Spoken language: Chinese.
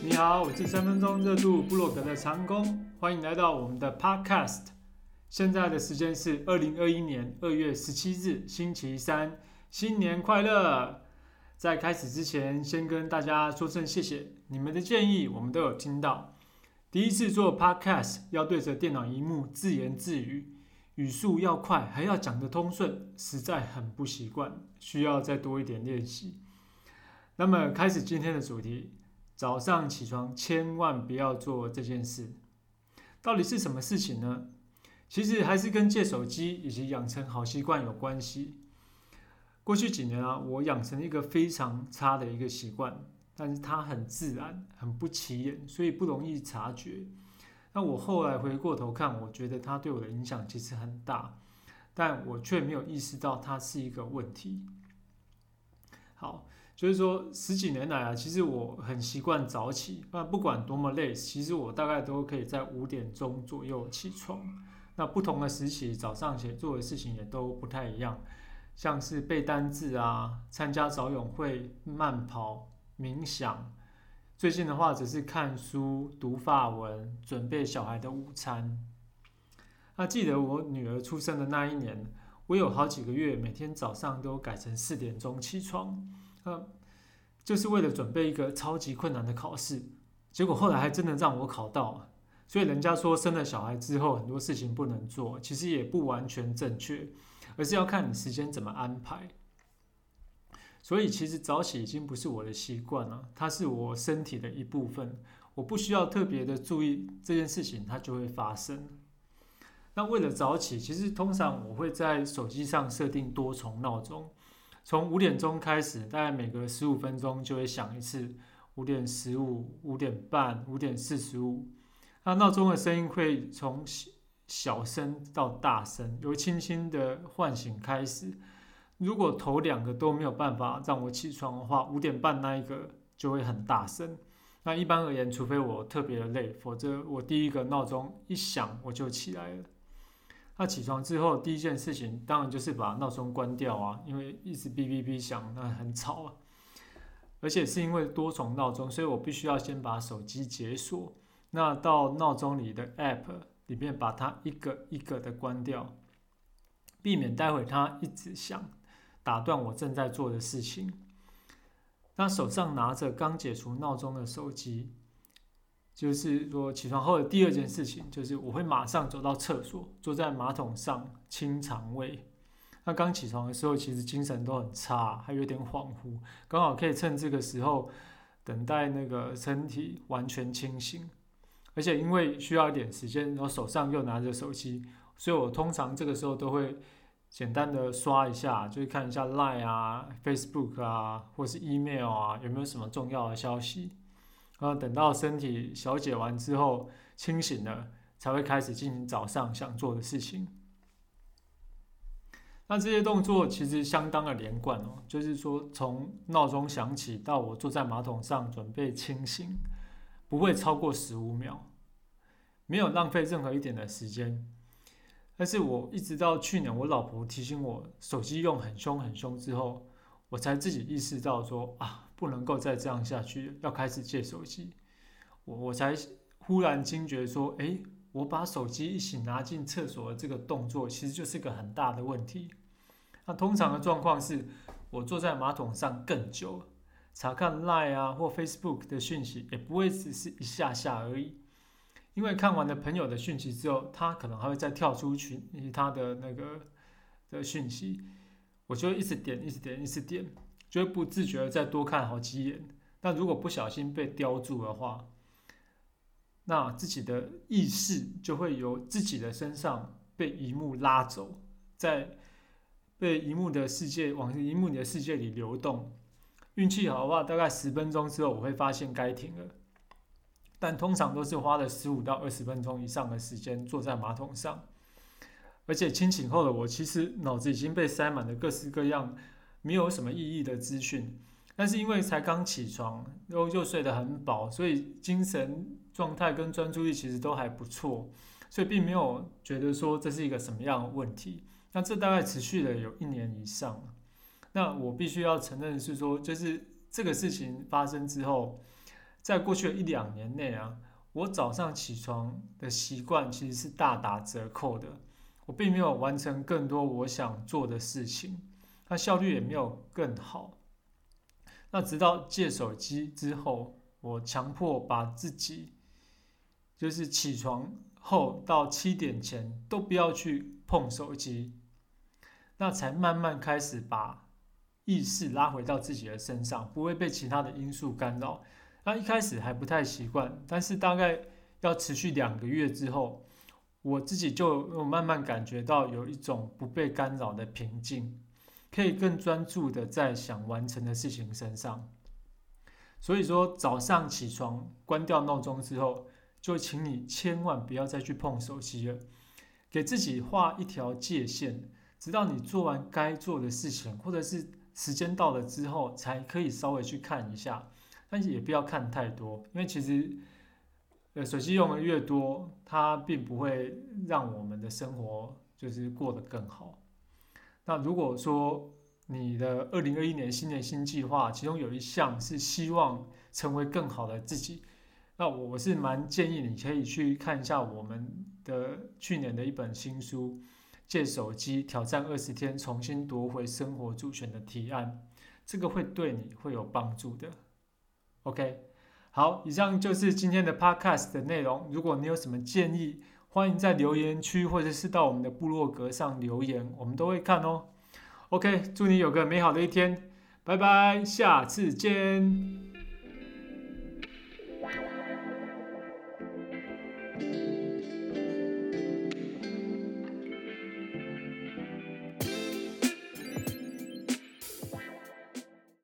你好，我是三分钟热度部落格的长工，欢迎来到我们的 Podcast。现在的时间是二零二一年二月十七日，星期三，新年快乐！在开始之前，先跟大家说声谢谢，你们的建议我们都有听到。第一次做 Podcast，要对着电脑荧幕自言自语，语速要快，还要讲得通顺，实在很不习惯，需要再多一点练习。那么，开始今天的主题。早上起床千万不要做这件事，到底是什么事情呢？其实还是跟借手机以及养成好习惯有关系。过去几年啊，我养成一个非常差的一个习惯，但是它很自然，很不起眼，所以不容易察觉。那我后来回过头看，我觉得它对我的影响其实很大，但我却没有意识到它是一个问题。好。就是说，十几年来啊，其实我很习惯早起。那不管多么累，其实我大概都可以在五点钟左右起床。那不同的时期，早上起做的事情也都不太一样，像是背单字啊、参加早泳会、慢跑、冥想。最近的话，只是看书、读法文、准备小孩的午餐。那记得我女儿出生的那一年，我有好几个月每天早上都改成四点钟起床。呃，就是为了准备一个超级困难的考试，结果后来还真的让我考到了。所以人家说生了小孩之后很多事情不能做，其实也不完全正确，而是要看你时间怎么安排。所以其实早起已经不是我的习惯了，它是我身体的一部分，我不需要特别的注意这件事情，它就会发生。那为了早起，其实通常我会在手机上设定多重闹钟。从五点钟开始，大概每隔十五分钟就会响一次。五点十五、五点半、五点四十五，那闹钟的声音会从小声到大声，由轻轻的唤醒开始。如果头两个都没有办法让我起床的话，五点半那一个就会很大声。那一般而言，除非我特别的累，否则我第一个闹钟一响我就起来了。那起床之后第一件事情，当然就是把闹钟关掉啊，因为一直哔哔哔响，那很吵啊。而且是因为多重闹钟，所以我必须要先把手机解锁，那到闹钟里的 App 里面把它一个一个的关掉，避免待会它一直响，打断我正在做的事情。那手上拿着刚解除闹钟的手机。就是说，起床后的第二件事情，就是我会马上走到厕所，坐在马桶上清肠胃。那刚起床的时候，其实精神都很差，还有点恍惚，刚好可以趁这个时候等待那个身体完全清醒。而且因为需要一点时间，然后手上又拿着手机，所以我通常这个时候都会简单的刷一下，就是看一下 Line 啊、Facebook 啊，或是 Email 啊，有没有什么重要的消息。然后等到身体小解完之后，清醒了，才会开始进行早上想做的事情。那这些动作其实相当的连贯哦，就是说从闹钟响起到我坐在马桶上准备清醒，不会超过十五秒，没有浪费任何一点的时间。但是我一直到去年我老婆提醒我手机用很凶很凶之后，我才自己意识到说啊。不能够再这样下去，要开始借手机。我我才忽然惊觉说，诶，我把手机一起拿进厕所的这个动作，其实就是个很大的问题。那通常的状况是，我坐在马桶上更久，查看 Line 啊或 Facebook 的讯息，也不会只是一下下而已。因为看完了朋友的讯息之后，他可能还会再跳出群他的那个的讯息，我就一直点，一直点，一直点。就会不自觉的再多看好几眼，但如果不小心被叼住的话，那自己的意识就会由自己的身上被荧幕拉走，在被荧幕的世界往荧幕里的世界里流动。运气好的话，大概十分钟之后我会发现该停了，但通常都是花了十五到二十分钟以上的时间坐在马桶上，而且清醒后的我其实脑子已经被塞满了各式各样。没有什么意义的资讯，但是因为才刚起床，然后又睡得很饱，所以精神状态跟专注力其实都还不错，所以并没有觉得说这是一个什么样的问题。那这大概持续了有一年以上。那我必须要承认是说，就是这个事情发生之后，在过去的一两年内啊，我早上起床的习惯其实是大打折扣的。我并没有完成更多我想做的事情，那效率也没有更好。那直到借手机之后，我强迫把自己，就是起床后到七点前都不要去碰手机，那才慢慢开始把意识拉回到自己的身上，不会被其他的因素干扰。那一开始还不太习惯，但是大概要持续两个月之后。我自己就慢慢感觉到有一种不被干扰的平静，可以更专注的在想完成的事情身上。所以说，早上起床关掉闹钟之后，就请你千万不要再去碰手机了，给自己画一条界限，直到你做完该做的事情，或者是时间到了之后，才可以稍微去看一下，但是也不要看太多，因为其实。呃，手机用的越多，它并不会让我们的生活就是过得更好。那如果说你的二零二一年新年新计划，其中有一项是希望成为更好的自己，那我我是蛮建议你可以去看一下我们的去年的一本新书《借手机挑战二十天，重新夺回生活主权的提案》，这个会对你会有帮助的。OK。好，以上就是今天的 podcast 的内容。如果你有什么建议，欢迎在留言区或者是到我们的部落格上留言，我们都会看哦。OK，祝你有个美好的一天，拜拜，下次见。